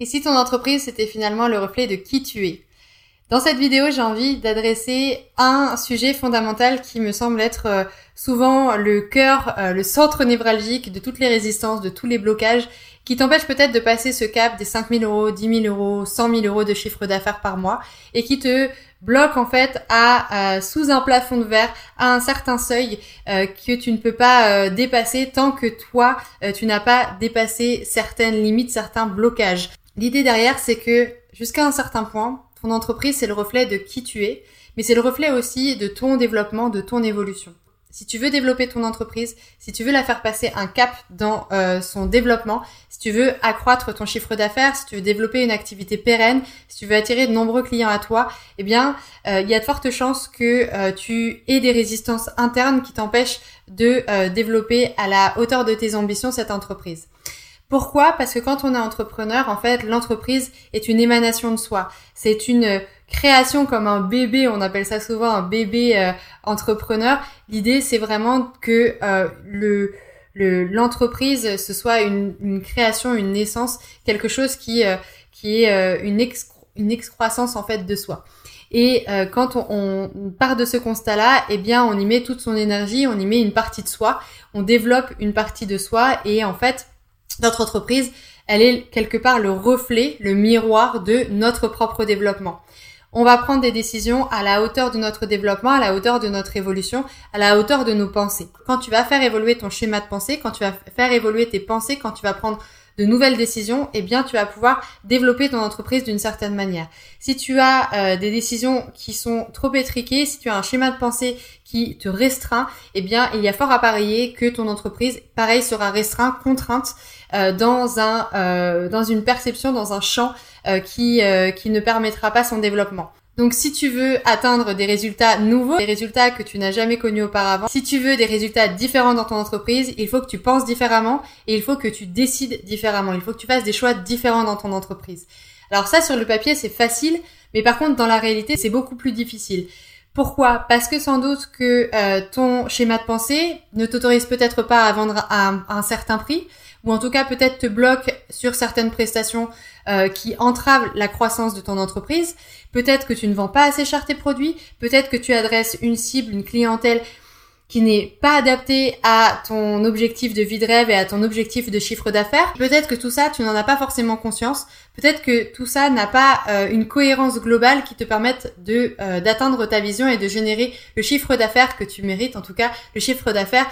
Et si ton entreprise, c'était finalement le reflet de qui tu es? Dans cette vidéo, j'ai envie d'adresser un sujet fondamental qui me semble être euh, souvent le cœur, euh, le centre névralgique de toutes les résistances, de tous les blocages, qui t'empêchent peut-être de passer ce cap des 5 000 euros, 10 000 euros, 100 000 euros de chiffre d'affaires par mois, et qui te bloque en fait à euh, sous un plafond de verre, à un certain seuil que tu ne peux pas dépasser tant que toi tu n'as pas dépassé certaines limites, certains blocages. L'idée derrière, c'est que jusqu'à un certain point, ton entreprise, c'est le reflet de qui tu es, mais c'est le reflet aussi de ton développement, de ton évolution. Si tu veux développer ton entreprise, si tu veux la faire passer un cap dans euh, son développement, si tu veux accroître ton chiffre d'affaires, si tu veux développer une activité pérenne, si tu veux attirer de nombreux clients à toi, eh bien, euh, il y a de fortes chances que euh, tu aies des résistances internes qui t'empêchent de développer à la hauteur de tes ambitions cette entreprise. Pourquoi? Parce que quand on est entrepreneur, en fait, l'entreprise est une émanation de soi. C'est une création comme un bébé, on appelle ça souvent un bébé euh, entrepreneur. L'idée, c'est vraiment que euh, le l'entreprise ce soit une, création, une naissance, quelque chose qui euh, qui est une une excroissance en fait de soi. Et quand on, on, part de ce constat-là, eh bien, on y met toute son énergie, on y met une partie de soi, on développe une partie de soi, et en fait, notre entreprise, elle est quelque part le reflet, le miroir de notre propre développement. On va prendre des décisions à la hauteur de notre développement, à la hauteur de notre évolution, à la hauteur de nos pensées. Quand tu vas faire évoluer ton schéma de pensée, quand tu vas faire évoluer tes pensées, quand tu vas prendre de nouvelles décisions, eh bien tu vas pouvoir développer ton entreprise d'une certaine manière. Si tu as euh, des décisions qui sont trop étriquées, si tu as un schéma de pensée qui te restreint, eh bien il y a fort à parier que ton entreprise, pareil, sera restreinte, contrainte euh, dans un euh, dans une perception, dans un champ qui qui ne permettra pas son développement. Donc si tu veux atteindre des résultats nouveaux, des résultats que tu n'as jamais connus auparavant, si tu veux des résultats différents dans ton entreprise, il faut que tu penses différemment et il faut que tu décides différemment. Il faut que tu fasses des choix différents dans ton entreprise. Alors ça sur le papier c'est facile, mais par contre dans la réalité c'est beaucoup plus difficile. Pourquoi? Parce que sans doute que euh, ton schéma de pensée ne t'autorise peut-être pas à vendre à un certain prix, ou en tout cas peut-être te bloque sur certaines prestations euh, qui entravent la croissance de ton entreprise. Peut-être que tu ne vends pas assez cher tes produits, peut-être que tu adresses une cible, une clientèle qui n'est pas adapté à ton objectif de vie de rêve et à ton objectif de chiffre d'affaires. Peut-être que tout ça, tu n'en as pas forcément conscience. Peut-être que tout ça n'a pas euh, une cohérence globale qui te permette de euh, d'atteindre ta vision et de générer le chiffre d'affaires que tu mérites, en tout cas le chiffre d'affaires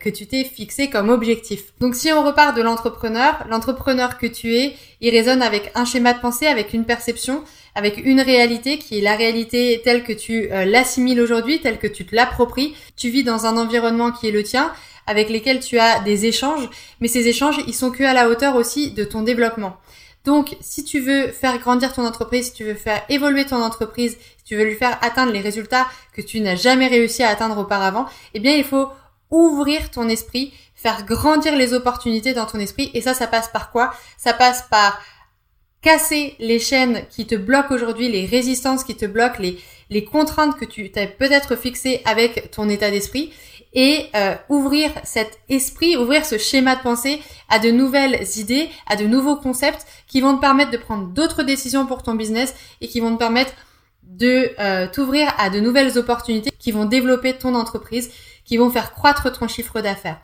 que tu t'es fixé comme objectif. Donc si on repart de l'entrepreneur, l'entrepreneur que tu es, il résonne avec un schéma de pensée, avec une perception, avec une réalité qui est la réalité telle que tu euh, l'assimiles aujourd'hui, telle que tu te l'appropries. Tu vis dans un environnement qui est le tien, avec lesquels tu as des échanges, mais ces échanges, ils sont que à la hauteur aussi de ton développement. Donc, si tu veux faire grandir ton entreprise, si tu veux faire évoluer ton entreprise, si tu veux lui faire atteindre les résultats que tu n'as jamais réussi à atteindre auparavant, eh bien, il faut ouvrir ton esprit, faire grandir les opportunités dans ton esprit. Et ça, ça passe par quoi? Ça passe par casser les chaînes qui te bloquent aujourd'hui, les résistances qui te bloquent, les, les contraintes que tu t'as peut-être fixées avec ton état d'esprit et euh, ouvrir cet esprit, ouvrir ce schéma de pensée à de nouvelles idées, à de nouveaux concepts qui vont te permettre de prendre d'autres décisions pour ton business et qui vont te permettre de euh, t'ouvrir à de nouvelles opportunités qui vont développer ton entreprise, qui vont faire croître ton chiffre d'affaires.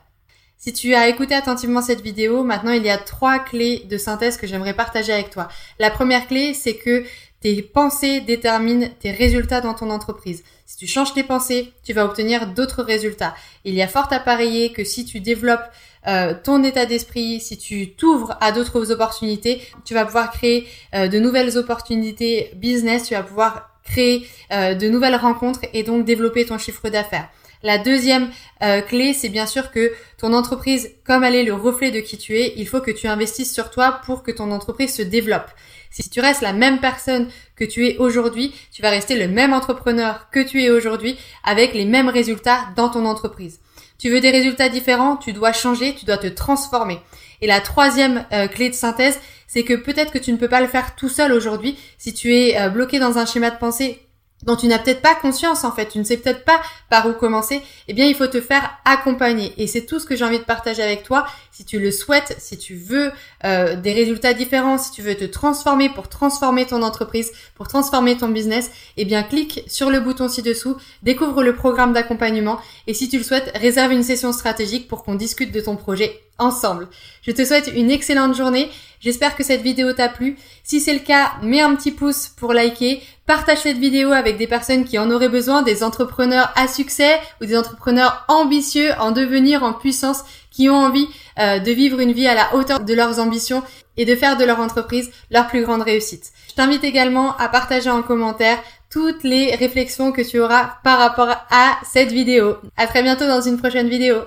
Si tu as écouté attentivement cette vidéo, maintenant il y a trois clés de synthèse que j'aimerais partager avec toi. La première clé, c'est que tes pensées déterminent tes résultats dans ton entreprise. Si tu changes tes pensées, tu vas obtenir d'autres résultats. Il y a fort à parier que si tu développes euh, ton état d'esprit, si tu t'ouvres à d'autres opportunités, tu vas pouvoir créer euh, de nouvelles opportunités business, tu vas pouvoir créer euh, de nouvelles rencontres et donc développer ton chiffre d'affaires. La deuxième euh, clé, c'est bien sûr que ton entreprise, comme elle est le reflet de qui tu es, il faut que tu investisses sur toi pour que ton entreprise se développe. Si tu restes la même personne que tu es aujourd'hui, tu vas rester le même entrepreneur que tu es aujourd'hui avec les mêmes résultats dans ton entreprise. Tu veux des résultats différents, tu dois changer, tu dois te transformer. Et la troisième euh, clé de synthèse, c'est que peut-être que tu ne peux pas le faire tout seul aujourd'hui. Si tu es euh, bloqué dans un schéma de pensée dont tu n'as peut-être pas conscience en fait, tu ne sais peut-être pas par où commencer, eh bien il faut te faire accompagner. Et c'est tout ce que j'ai envie de partager avec toi. Si tu le souhaites, si tu veux euh, des résultats différents, si tu veux te transformer pour transformer ton entreprise, pour transformer ton business, eh bien clique sur le bouton ci-dessous, découvre le programme d'accompagnement et si tu le souhaites, réserve une session stratégique pour qu'on discute de ton projet ensemble. Je te souhaite une excellente journée. J'espère que cette vidéo t'a plu. Si c'est le cas, mets un petit pouce pour liker. Partage cette vidéo avec des personnes qui en auraient besoin, des entrepreneurs à succès ou des entrepreneurs ambitieux en devenir, en puissance, qui ont envie euh, de vivre une vie à la hauteur de leurs ambitions et de faire de leur entreprise leur plus grande réussite. Je t'invite également à partager en commentaire toutes les réflexions que tu auras par rapport à cette vidéo. À très bientôt dans une prochaine vidéo.